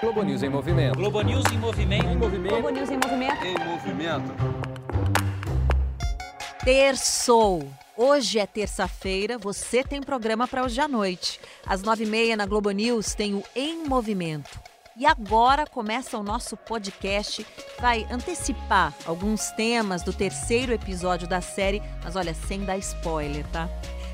Globo News em movimento. Globo News em movimento. Em movimento. Globo News em movimento. Em movimento. Terçou. Hoje é terça-feira, você tem programa para hoje à noite. Às nove e meia na Globo News tem o Em Movimento. E agora começa o nosso podcast. Vai antecipar alguns temas do terceiro episódio da série, mas olha, sem dar spoiler, tá?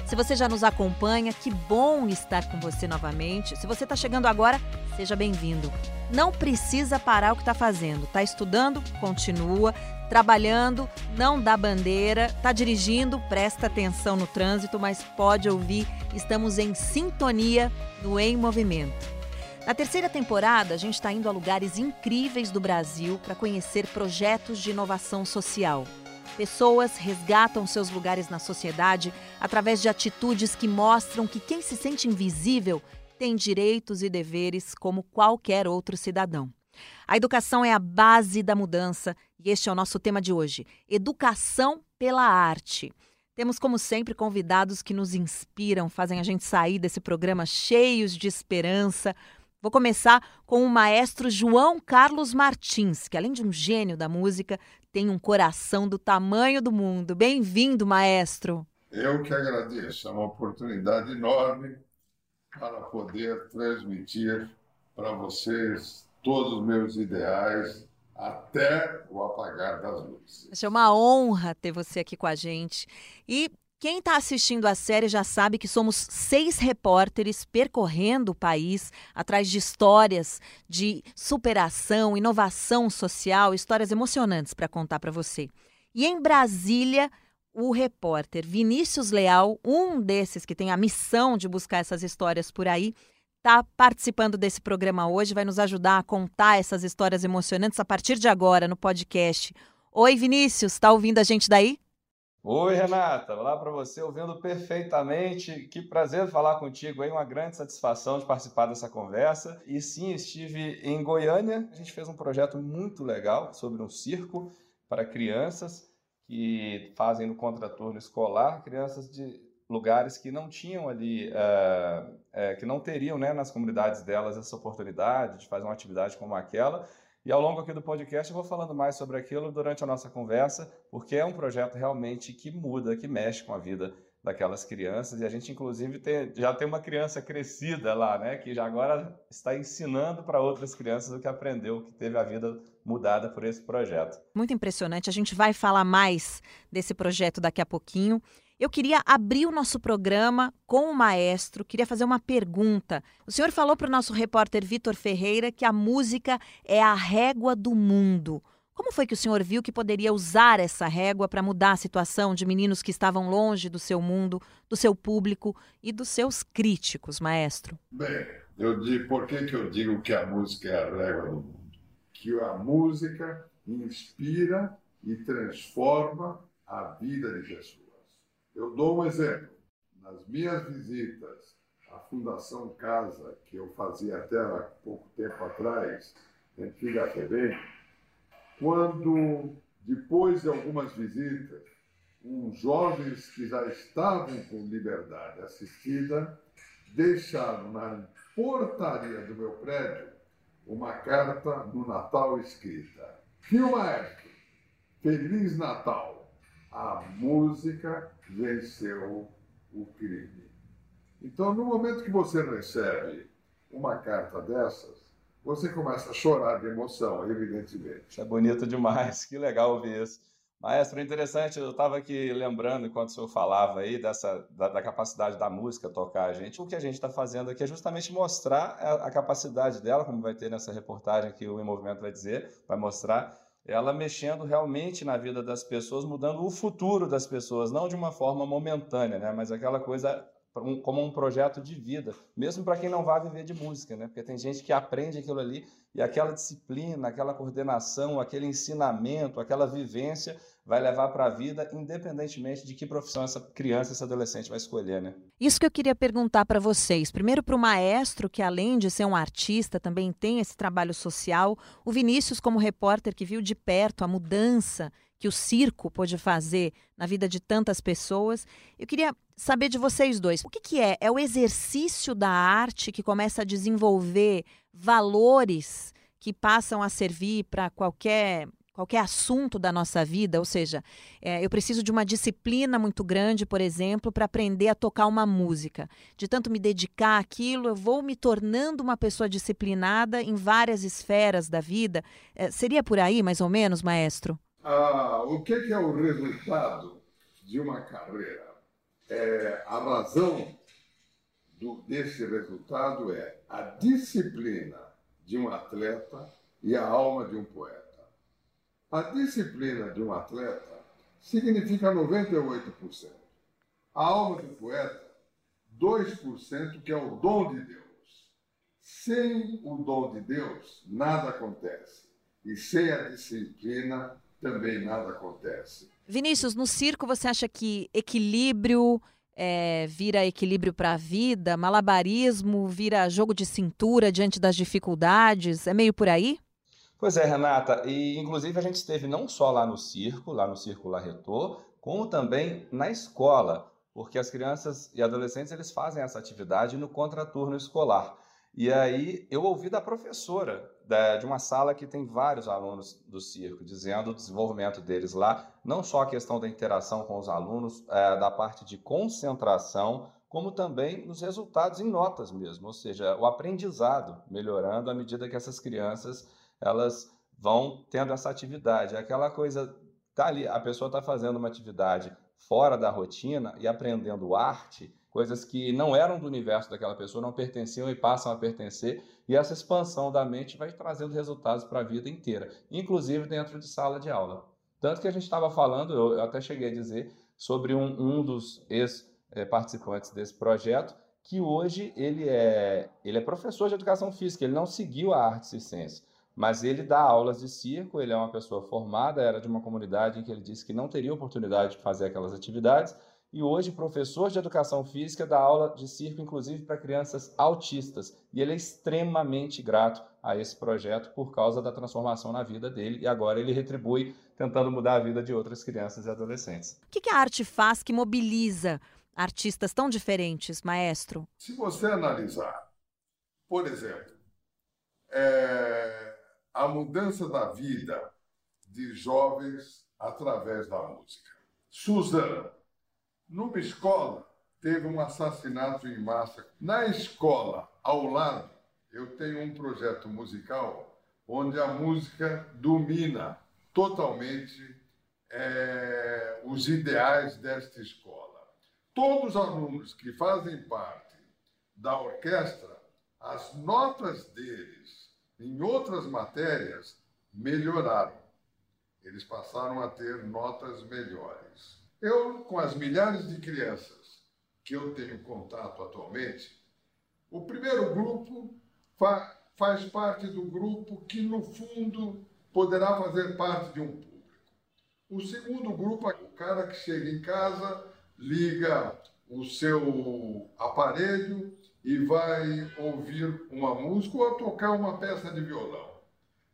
Se você já nos acompanha, que bom estar com você novamente. Se você está chegando agora, seja bem-vindo. Não precisa parar o que está fazendo. Está estudando? Continua. Trabalhando? Não dá bandeira. Está dirigindo? Presta atenção no trânsito, mas pode ouvir. Estamos em sintonia no Em Movimento. Na terceira temporada, a gente está indo a lugares incríveis do Brasil para conhecer projetos de inovação social. Pessoas resgatam seus lugares na sociedade através de atitudes que mostram que quem se sente invisível tem direitos e deveres como qualquer outro cidadão. A educação é a base da mudança e este é o nosso tema de hoje: Educação pela Arte. Temos, como sempre, convidados que nos inspiram, fazem a gente sair desse programa cheios de esperança. Vou começar com o maestro João Carlos Martins, que além de um gênio da música, tem um coração do tamanho do mundo. Bem-vindo, maestro. Eu que agradeço, é uma oportunidade enorme para poder transmitir para vocês todos os meus ideais até o apagar das luzes. É uma honra ter você aqui com a gente. E quem está assistindo a série já sabe que somos seis repórteres percorrendo o país atrás de histórias de superação, inovação social, histórias emocionantes para contar para você. E em Brasília, o repórter Vinícius Leal, um desses que tem a missão de buscar essas histórias por aí, está participando desse programa hoje, vai nos ajudar a contar essas histórias emocionantes a partir de agora no podcast. Oi, Vinícius, está ouvindo a gente daí? Oi, Renata. Olá para você, ouvindo perfeitamente. Que prazer falar contigo aí, uma grande satisfação de participar dessa conversa. E sim, estive em Goiânia. A gente fez um projeto muito legal sobre um circo para crianças que fazem no contraturno escolar, crianças de lugares que não tinham ali, uh, uh, que não teriam né, nas comunidades delas essa oportunidade de fazer uma atividade como aquela. E ao longo aqui do podcast eu vou falando mais sobre aquilo durante a nossa conversa, porque é um projeto realmente que muda, que mexe com a vida daquelas crianças. E a gente, inclusive, tem, já tem uma criança crescida lá, né? Que já agora está ensinando para outras crianças o que aprendeu, que teve a vida mudada por esse projeto. Muito impressionante. A gente vai falar mais desse projeto daqui a pouquinho. Eu queria abrir o nosso programa com o maestro, queria fazer uma pergunta. O senhor falou para o nosso repórter Vitor Ferreira que a música é a régua do mundo. Como foi que o senhor viu que poderia usar essa régua para mudar a situação de meninos que estavam longe do seu mundo, do seu público e dos seus críticos, maestro? Bem, eu digo, por que, que eu digo que a música é a régua do mundo? Que a música inspira e transforma a vida de pessoas. Eu dou um exemplo. Nas minhas visitas à Fundação Casa, que eu fazia até há pouco tempo atrás, antiga TV, quando, depois de algumas visitas, uns jovens que já estavam com liberdade assistida deixaram na portaria do meu prédio uma carta no Natal escrita: Fio Maestro, Feliz Natal! A música venceu o crime. Então, no momento que você recebe uma carta dessas, você começa a chorar de emoção, evidentemente. Isso é bonito demais, que legal ouvir isso. Maestro, interessante, eu estava aqui lembrando, enquanto o senhor falava aí, dessa, da, da, capacidade da música tocar a gente. O que a gente está fazendo aqui é justamente mostrar a, a, capacidade dela, como vai ter nessa reportagem que o Em Movimento vai dizer, vai mostrar ela mexendo realmente na vida das pessoas, mudando o futuro das pessoas, não de uma forma momentânea, né? mas aquela coisa como um projeto de vida, mesmo para quem não vai viver de música, né? porque tem gente que aprende aquilo ali e aquela disciplina, aquela coordenação, aquele ensinamento, aquela vivência vai levar para a vida, independentemente de que profissão essa criança, esse adolescente vai escolher, né? Isso que eu queria perguntar para vocês. Primeiro para o maestro, que além de ser um artista, também tem esse trabalho social. O Vinícius, como repórter que viu de perto a mudança que o circo pôde fazer na vida de tantas pessoas. Eu queria saber de vocês dois, o que, que é? É o exercício da arte que começa a desenvolver valores que passam a servir para qualquer qualquer assunto da nossa vida, ou seja, é, eu preciso de uma disciplina muito grande, por exemplo, para aprender a tocar uma música. De tanto me dedicar àquilo, eu vou me tornando uma pessoa disciplinada em várias esferas da vida. É, seria por aí, mais ou menos, maestro? Ah, o que é o resultado de uma carreira? É, a razão do, desse resultado é a disciplina de um atleta e a alma de um poeta. A disciplina de um atleta significa 98%. A alma do poeta, 2%, que é o dom de Deus. Sem o dom de Deus, nada acontece. E sem a disciplina, também nada acontece. Vinícius, no circo você acha que equilíbrio é, vira equilíbrio para a vida, malabarismo vira jogo de cintura diante das dificuldades? É meio por aí? Pois é, Renata, e inclusive a gente esteve não só lá no circo, lá no Circo Larretor, como também na escola, porque as crianças e adolescentes eles fazem essa atividade no contraturno escolar. E aí eu ouvi da professora de uma sala que tem vários alunos do circo, dizendo o desenvolvimento deles lá, não só a questão da interação com os alunos, é, da parte de concentração, como também nos resultados em notas mesmo, ou seja, o aprendizado melhorando à medida que essas crianças elas vão tendo essa atividade. É aquela coisa, tá ali, a pessoa está fazendo uma atividade fora da rotina e aprendendo arte, coisas que não eram do universo daquela pessoa, não pertenciam e passam a pertencer, e essa expansão da mente vai trazendo resultados para a vida inteira, inclusive dentro de sala de aula. Tanto que a gente estava falando, eu até cheguei a dizer, sobre um, um dos ex-participantes desse projeto, que hoje ele é, ele é professor de educação física, ele não seguiu a arte e ciência mas ele dá aulas de circo, ele é uma pessoa formada, era de uma comunidade em que ele disse que não teria oportunidade de fazer aquelas atividades, e hoje professor de educação física dá aula de circo, inclusive para crianças autistas, e ele é extremamente grato a esse projeto por causa da transformação na vida dele, e agora ele retribui tentando mudar a vida de outras crianças e adolescentes. O que a arte faz que mobiliza artistas tão diferentes, maestro? Se você analisar, por exemplo, é a mudança da vida de jovens através da música. Suzana, numa escola, teve um assassinato em massa. Na escola, ao lado, eu tenho um projeto musical onde a música domina totalmente é, os ideais desta escola. Todos os alunos que fazem parte da orquestra, as notas deles em outras matérias, melhoraram. Eles passaram a ter notas melhores. Eu, com as milhares de crianças que eu tenho contato atualmente, o primeiro grupo fa faz parte do grupo que, no fundo, poderá fazer parte de um público. O segundo grupo é o cara que chega em casa, liga o seu aparelho e vai ouvir uma música ou tocar uma peça de violão,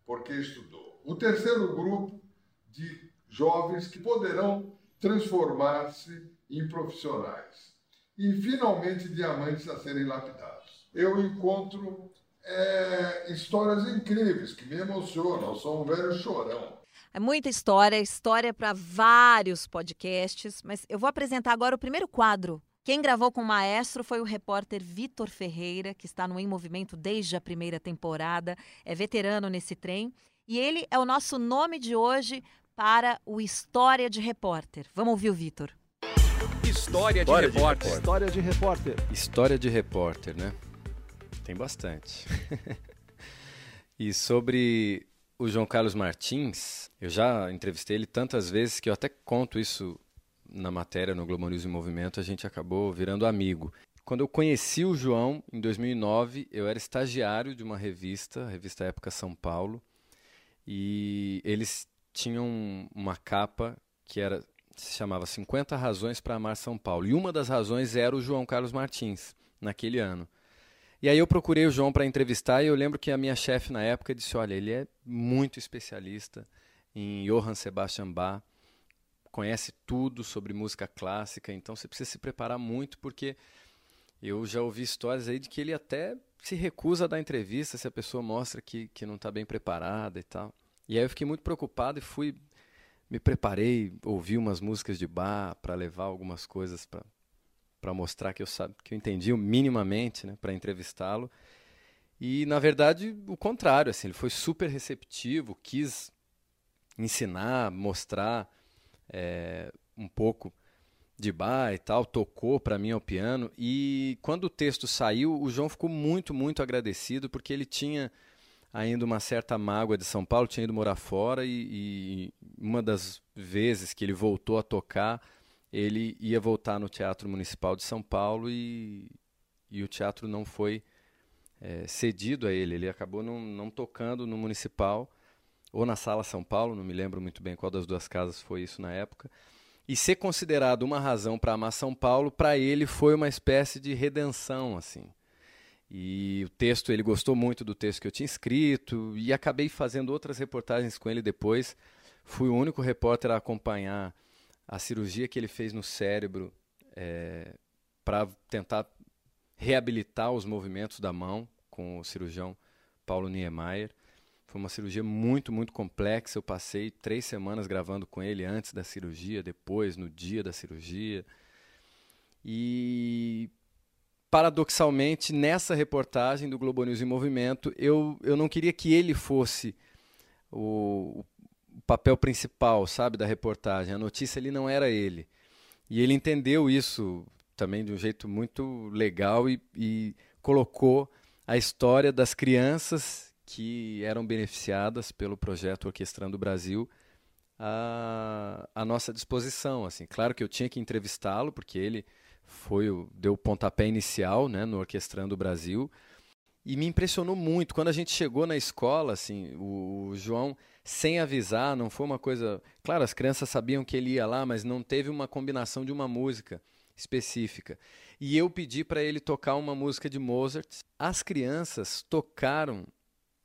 porque estudou. O terceiro grupo de jovens que poderão transformar-se em profissionais. E, finalmente, diamantes a serem lapidados. Eu encontro é, histórias incríveis que me emocionam. Eu sou um velho chorão. É muita história, história para vários podcasts, mas eu vou apresentar agora o primeiro quadro quem gravou com o maestro foi o repórter Vitor Ferreira, que está no Em Movimento desde a primeira temporada, é veterano nesse trem, e ele é o nosso nome de hoje para o História de Repórter. Vamos ouvir o Vitor. História, de, repórter. História de repórter. História de repórter, né? Tem bastante. e sobre o João Carlos Martins, eu já entrevistei ele tantas vezes que eu até conto isso na matéria no Globo News em Movimento, a gente acabou virando amigo. Quando eu conheci o João, em 2009, eu era estagiário de uma revista, a revista Época São Paulo, e eles tinham uma capa que era se chamava 50 Razões para Amar São Paulo. E uma das razões era o João Carlos Martins, naquele ano. E aí eu procurei o João para entrevistar e eu lembro que a minha chefe na época disse: "Olha, ele é muito especialista em Johann Sebastian Bach conhece tudo sobre música clássica, então você precisa se preparar muito porque eu já ouvi histórias aí de que ele até se recusa a dar entrevista se a pessoa mostra que, que não está bem preparada e tal. E aí eu fiquei muito preocupado e fui me preparei, ouvi umas músicas de bar para levar algumas coisas para mostrar que eu sabe que eu entendi minimamente, né, para entrevistá-lo. E na verdade o contrário, assim, ele foi super receptivo, quis ensinar, mostrar é, um pouco de bar e tal, tocou para mim ao piano. E quando o texto saiu, o João ficou muito, muito agradecido porque ele tinha ainda uma certa mágoa de São Paulo, tinha ido morar fora e, e uma das vezes que ele voltou a tocar, ele ia voltar no Teatro Municipal de São Paulo e, e o teatro não foi é, cedido a ele. Ele acabou não, não tocando no Municipal ou na Sala São Paulo, não me lembro muito bem qual das duas casas foi isso na época. E ser considerado uma razão para amar São Paulo, para ele foi uma espécie de redenção, assim. E o texto, ele gostou muito do texto que eu tinha escrito e acabei fazendo outras reportagens com ele depois. Fui o único repórter a acompanhar a cirurgia que ele fez no cérebro é, para tentar reabilitar os movimentos da mão com o cirurgião Paulo Niemeyer. Foi uma cirurgia muito, muito complexa. Eu passei três semanas gravando com ele antes da cirurgia, depois, no dia da cirurgia. E paradoxalmente, nessa reportagem do Globo News em Movimento, eu, eu não queria que ele fosse o, o papel principal, sabe, da reportagem. A notícia ali não era ele. E ele entendeu isso também de um jeito muito legal e, e colocou a história das crianças que eram beneficiadas pelo projeto Orquestrando o Brasil à, à nossa disposição. Assim, claro que eu tinha que entrevistá-lo porque ele foi o, deu o pontapé inicial né, no Orquestrando o Brasil. E me impressionou muito. Quando a gente chegou na escola, assim, o, o João, sem avisar, não foi uma coisa. Claro, as crianças sabiam que ele ia lá, mas não teve uma combinação de uma música específica. E eu pedi para ele tocar uma música de Mozart. As crianças tocaram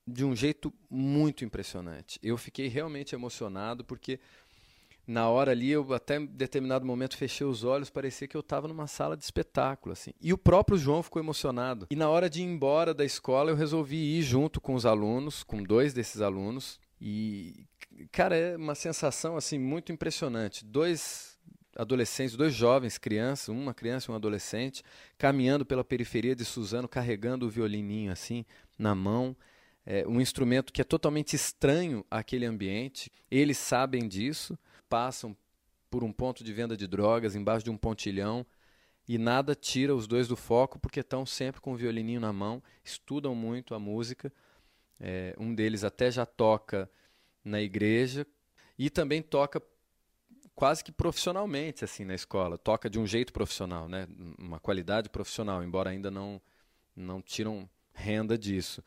de um jeito muito impressionante. Eu fiquei realmente emocionado porque na hora ali, eu até em determinado momento fechei os olhos, parecia que eu estava numa sala de espetáculo, assim. E o próprio João ficou emocionado. E na hora de ir embora da escola, eu resolvi ir junto com os alunos, com dois desses alunos. E, cara, é uma sensação, assim, muito impressionante. Dois adolescentes, dois jovens, crianças, uma criança e um adolescente, caminhando pela periferia de Suzano, carregando o violininho, assim, na mão. É um instrumento que é totalmente estranho àquele ambiente. Eles sabem disso passam por um ponto de venda de drogas, embaixo de um pontilhão, e nada tira os dois do foco, porque estão sempre com o violininho na mão, estudam muito a música. É, um deles até já toca na igreja e também toca quase que profissionalmente assim na escola toca de um jeito profissional né uma qualidade profissional embora ainda não não tiram renda disso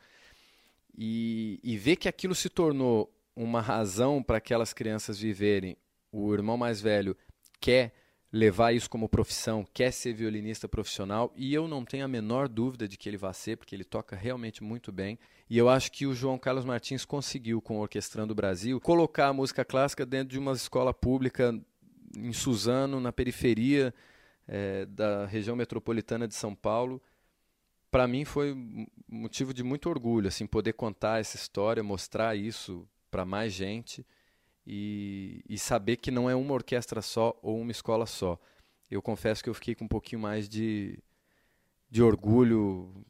e, e ver que aquilo se tornou uma razão para aquelas crianças viverem o irmão mais velho quer levar isso como profissão, quer ser violinista profissional, e eu não tenho a menor dúvida de que ele vai ser, porque ele toca realmente muito bem. E eu acho que o João Carlos Martins conseguiu, com o Orquestrando Brasil, colocar a música clássica dentro de uma escola pública em Suzano, na periferia é, da região metropolitana de São Paulo. Para mim foi motivo de muito orgulho, assim, poder contar essa história, mostrar isso para mais gente e, e saber que não é uma orquestra só ou uma escola só. Eu confesso que eu fiquei com um pouquinho mais de, de orgulho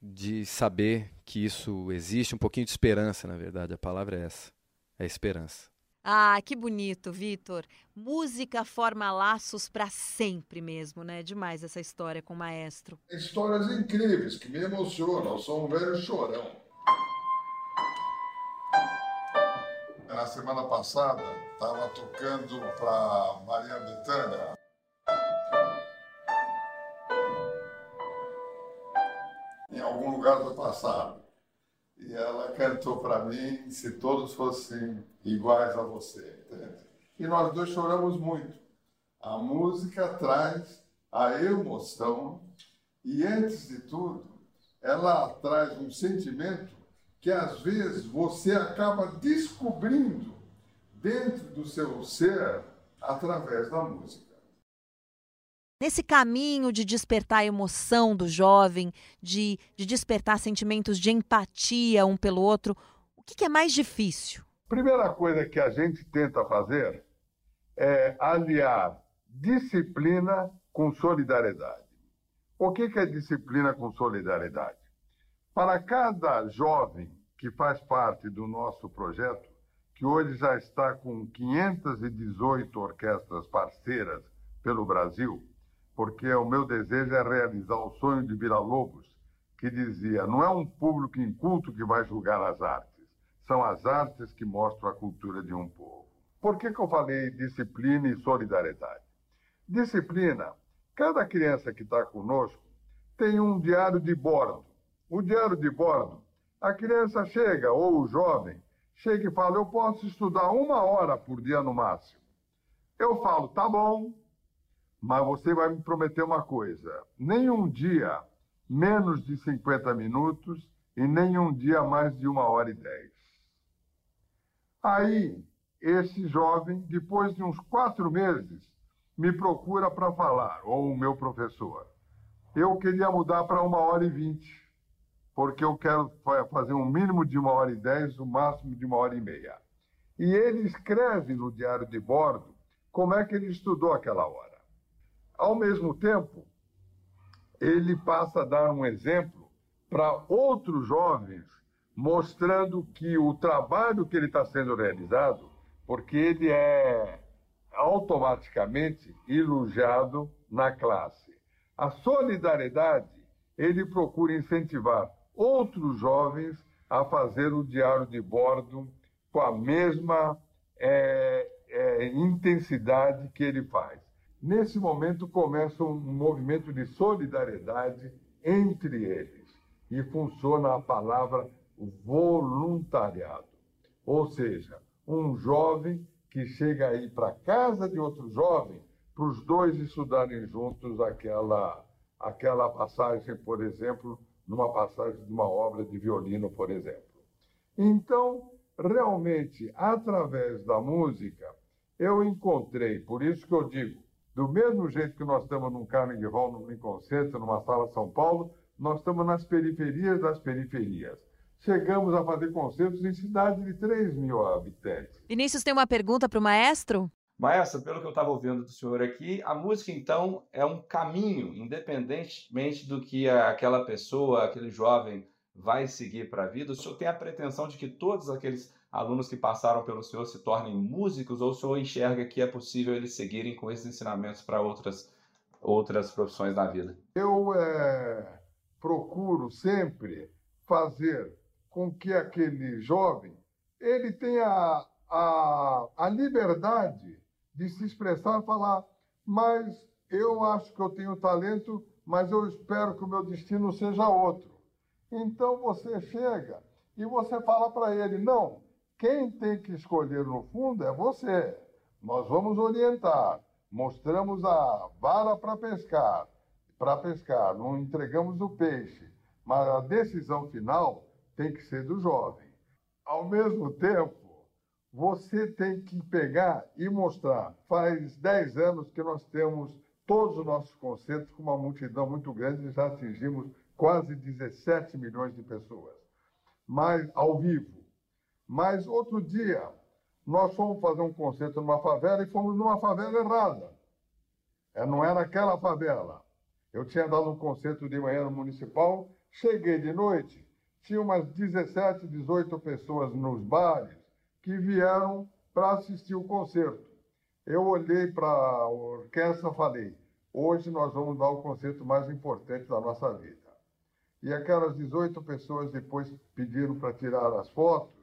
de saber que isso existe, um pouquinho de esperança, na verdade. A palavra é essa, é esperança. Ah, que bonito, Vitor. Música forma laços para sempre mesmo, né? Demais essa história com o maestro. Histórias incríveis que me emocionam. Eu sou um velho chorão. na semana passada, estava tocando para Maria Bethânia. Em algum lugar do passado. E ela cantou para mim se todos fossem iguais a você. Entende? E nós dois choramos muito. A música traz a emoção e, antes de tudo, ela traz um sentimento que às vezes você acaba descobrindo dentro do seu ser através da música. Nesse caminho de despertar a emoção do jovem, de, de despertar sentimentos de empatia um pelo outro, o que, que é mais difícil? Primeira coisa que a gente tenta fazer é aliar disciplina com solidariedade. O que é disciplina com solidariedade? Para cada jovem que faz parte do nosso projeto, que hoje já está com 518 orquestras parceiras pelo Brasil, porque o meu desejo é realizar o sonho de Vila Lobos, que dizia: não é um público inculto que vai julgar as artes, são as artes que mostram a cultura de um povo. Por que, que eu falei disciplina e solidariedade? Disciplina. Cada criança que está conosco tem um diário de bordo. O diário de bordo, a criança chega, ou o jovem, chega e fala: Eu posso estudar uma hora por dia no máximo. Eu falo: Tá bom, mas você vai me prometer uma coisa: nenhum dia menos de 50 minutos e nenhum dia mais de uma hora e dez. Aí, esse jovem, depois de uns quatro meses, me procura para falar, ou o meu professor. Eu queria mudar para uma hora e vinte, porque eu quero fazer um mínimo de uma hora e dez, o um máximo de uma hora e meia. E ele escreve no diário de bordo como é que ele estudou aquela hora. Ao mesmo tempo, ele passa a dar um exemplo para outros jovens, mostrando que o trabalho que ele está sendo realizado, porque ele é automaticamente elogiado na classe. A solidariedade, ele procura incentivar outros jovens a fazer o diário de bordo com a mesma é, é, intensidade que ele faz. Nesse momento começa um movimento de solidariedade entre eles e funciona a palavra voluntariado. Ou seja, um jovem que chega aí para casa de outro jovem para os dois estudarem juntos aquela, aquela passagem, por exemplo, numa passagem de uma obra de violino, por exemplo. Então, realmente, através da música, eu encontrei, por isso que eu digo, do mesmo jeito que nós estamos num Carnegie Hall, num Lincoln Center, numa sala São Paulo, nós estamos nas periferias das periferias chegamos a fazer concertos em cidades de 3 mil habitantes. Vinícius tem uma pergunta para o maestro? Maestro, pelo que eu estava ouvindo do senhor aqui, a música então é um caminho, independentemente do que aquela pessoa, aquele jovem vai seguir para a vida. O senhor tem a pretensão de que todos aqueles alunos que passaram pelo senhor se tornem músicos ou o senhor enxerga que é possível eles seguirem com esses ensinamentos para outras, outras profissões na vida? Eu é, procuro sempre fazer com que aquele jovem ele tenha a, a liberdade de se expressar falar, mas eu acho que eu tenho talento, mas eu espero que o meu destino seja outro. Então você chega e você fala para ele, não, quem tem que escolher no fundo é você. Nós vamos orientar, mostramos a vara para pescar, para pescar, não entregamos o peixe, mas a decisão final tem que ser do jovem. Ao mesmo tempo, você tem que pegar e mostrar. Faz 10 anos que nós temos todos os nossos concertos com uma multidão muito grande, já atingimos quase 17 milhões de pessoas, mas ao vivo. Mas outro dia, nós fomos fazer um concerto numa favela e fomos numa favela errada. É, não era aquela favela. Eu tinha dado um concerto de manhã no municipal, cheguei de noite, tinha umas 17, 18 pessoas nos bares que vieram para assistir o concerto. Eu olhei para a orquestra e falei: hoje nós vamos dar o concerto mais importante da nossa vida. E aquelas 18 pessoas depois pediram para tirar as fotos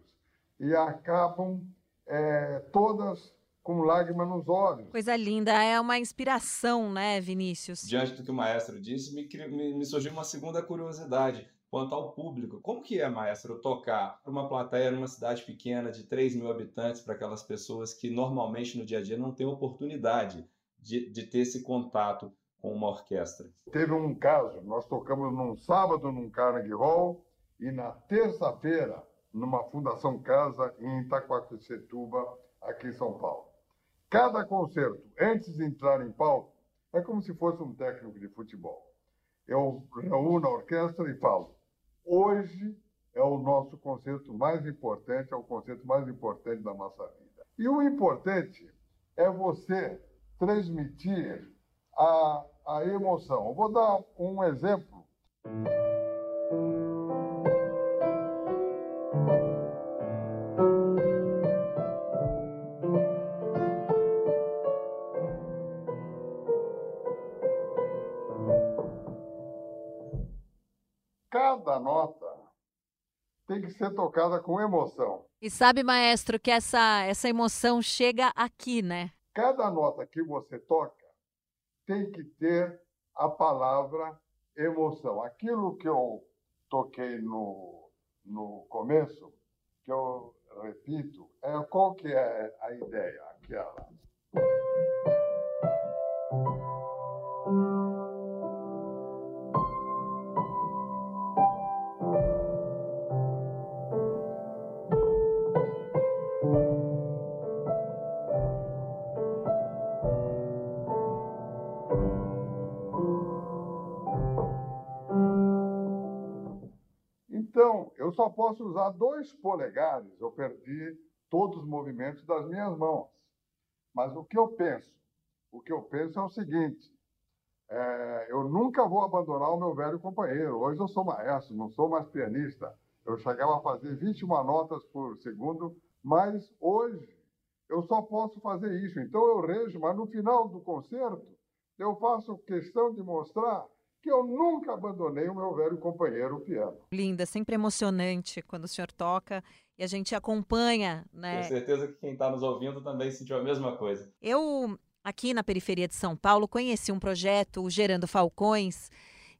e acabam é, todas com lágrimas nos olhos. Coisa linda, é uma inspiração, né, Vinícius? Diante do que o maestro disse, me, me, me surgiu uma segunda curiosidade quanto ao público. Como que é, maestro, tocar para uma plateia numa cidade pequena de 3 mil habitantes, para aquelas pessoas que normalmente no dia a dia não têm oportunidade de, de ter esse contato com uma orquestra? Teve um caso, nós tocamos num sábado num Carnegie Hall e na terça-feira numa Fundação Casa em Itacoaquecetuba, aqui em São Paulo. Cada concerto, antes de entrar em palco, é como se fosse um técnico de futebol. Eu reúno a orquestra e falo: hoje é o nosso concerto mais importante, é o concerto mais importante da nossa vida. E o importante é você transmitir a, a emoção. Eu vou dar um exemplo. Ser tocada com emoção. E sabe, maestro, que essa, essa emoção chega aqui, né? Cada nota que você toca tem que ter a palavra emoção. Aquilo que eu toquei no, no começo, que eu repito, é qual que é a ideia? Aquela. Eu só posso usar dois polegares, eu perdi todos os movimentos das minhas mãos. Mas o que eu penso? O que eu penso é o seguinte: é, eu nunca vou abandonar o meu velho companheiro. Hoje eu sou maestro, não sou mais pianista. Eu chegava a fazer 21 notas por segundo, mas hoje eu só posso fazer isso. Então eu rejo, mas no final do concerto eu faço questão de mostrar que eu nunca abandonei o meu velho companheiro, o piano. Linda, sempre emocionante quando o senhor toca e a gente acompanha, né? Tenho certeza que quem está nos ouvindo também sentiu a mesma coisa. Eu, aqui na periferia de São Paulo, conheci um projeto, o Gerando Falcões,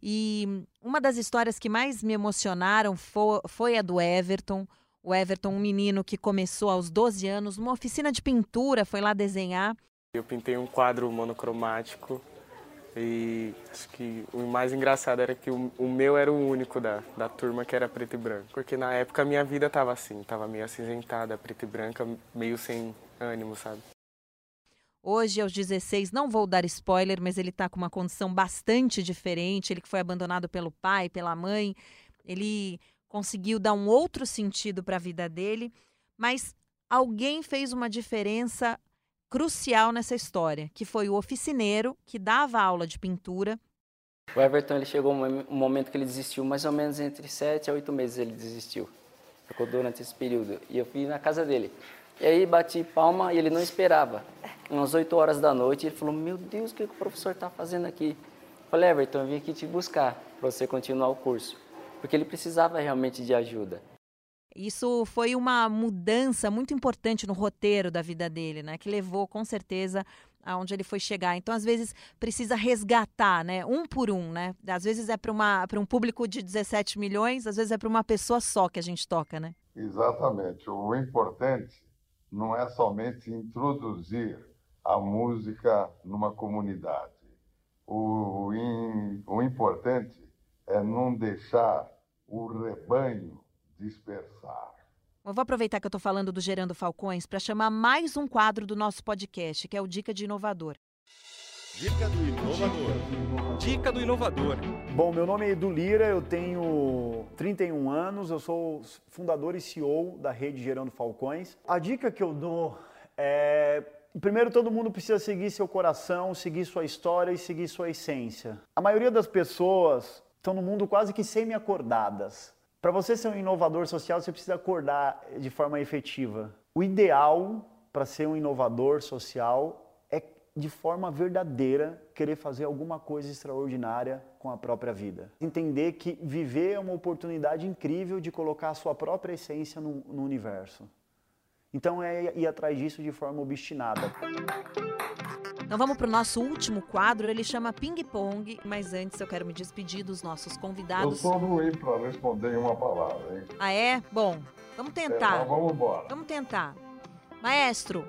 e uma das histórias que mais me emocionaram foi, foi a do Everton. O Everton, um menino que começou aos 12 anos, numa oficina de pintura, foi lá desenhar. Eu pintei um quadro monocromático e acho que o mais engraçado era que o, o, meu era o único da, da turma que era preto e branco. Porque na época a minha vida tava assim, tava meio acinzentada, preta e branca, meio sem ânimo, sabe? Hoje, aos 16, não vou dar spoiler, mas ele está com uma condição bastante diferente. Ele que foi abandonado pelo pai, pela mãe, ele conseguiu dar um outro sentido para a vida dele. Mas alguém fez uma diferença crucial nessa história, que foi o oficineiro que dava aula de pintura. O Everton ele chegou um momento que ele desistiu, mais ou menos entre sete a oito meses ele desistiu. Ficou durante esse período. E eu fui na casa dele. E aí bati palma e ele não esperava. Umas oito horas da noite, ele falou: Meu Deus, o que o professor está fazendo aqui? Eu falei: Everton, eu vim aqui te buscar para você continuar o curso. Porque ele precisava realmente de ajuda. Isso foi uma mudança muito importante no roteiro da vida dele, né? Que levou com certeza aonde ele foi chegar. Então, às vezes, precisa resgatar, né? Um por um, né? Às vezes é para um público de 17 milhões, às vezes é para uma pessoa só que a gente toca, né? Exatamente. O importante não é somente introduzir a música numa comunidade. O, o, o importante é não deixar o rebanho dispersar. Eu vou aproveitar que eu estou falando do Gerando Falcões para chamar mais um quadro do nosso podcast, que é o Dica de Inovador. Dica do Inovador. Dica do Inovador. Bom, meu nome é Edu Lira, eu tenho 31 anos, eu sou fundador e CEO da rede Gerando Falcões. A dica que eu dou é Primeiro, todo mundo precisa seguir seu coração, seguir sua história e seguir sua essência. A maioria das pessoas estão no mundo quase que semi-acordadas. Para você ser um inovador social, você precisa acordar de forma efetiva. O ideal para ser um inovador social é, de forma verdadeira, querer fazer alguma coisa extraordinária com a própria vida. Entender que viver é uma oportunidade incrível de colocar a sua própria essência no, no universo. Então é ir atrás disso de forma obstinada. Então vamos para o nosso último quadro, ele chama Ping Pong, mas antes eu quero me despedir dos nossos convidados. Eu sou ruim para responder em uma palavra, hein? Ah, é? Bom, vamos tentar. É, vamos embora. Vamos tentar. Maestro,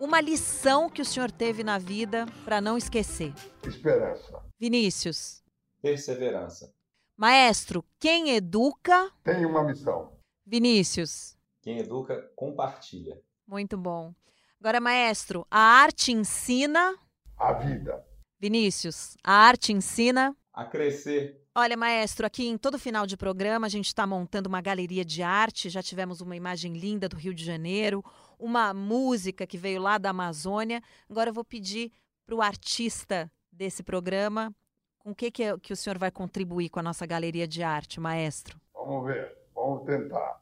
uma lição que o senhor teve na vida para não esquecer. Esperança. Vinícius. Perseverança. Maestro, quem educa... Tem uma missão. Vinícius. Quem educa, compartilha. Muito bom. Agora, maestro, a arte ensina. A vida. Vinícius, a arte ensina. A crescer. Olha, maestro, aqui em todo final de programa a gente está montando uma galeria de arte. Já tivemos uma imagem linda do Rio de Janeiro, uma música que veio lá da Amazônia. Agora eu vou pedir para o artista desse programa com o que, que, é, que o senhor vai contribuir com a nossa galeria de arte, maestro. Vamos ver, vamos tentar.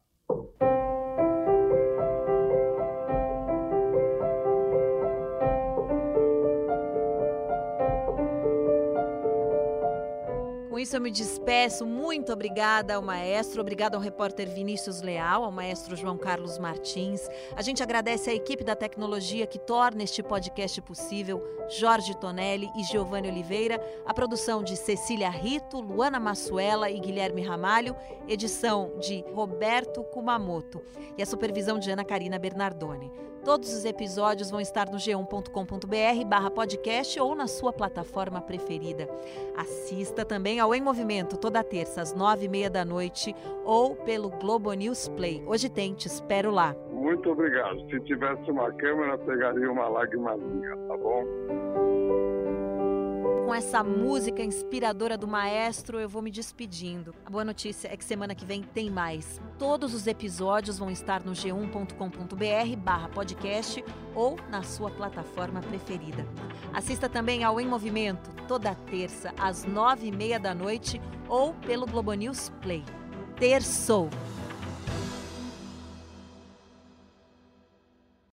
Isso eu me despeço. Muito obrigada ao maestro, obrigada ao repórter Vinícius Leal, ao maestro João Carlos Martins. A gente agradece à equipe da tecnologia que torna este podcast possível, Jorge Tonelli e Giovanni Oliveira, a produção de Cecília Rito, Luana Massuela e Guilherme Ramalho, edição de Roberto Kumamoto e a supervisão de Ana Karina Bernardoni. Todos os episódios vão estar no g1.com.br barra podcast ou na sua plataforma preferida. Assista também ao Em Movimento toda terça às nove e meia da noite ou pelo Globo News Play. Hoje tem, te espero lá. Muito obrigado. Se tivesse uma câmera, pegaria uma lágrimazinha, tá bom? Com essa música inspiradora do maestro, eu vou me despedindo. A boa notícia é que semana que vem tem mais. Todos os episódios vão estar no g1.com.br/barra podcast ou na sua plataforma preferida. Assista também ao Em Movimento toda terça às nove e meia da noite ou pelo Globo News Play. Terçou!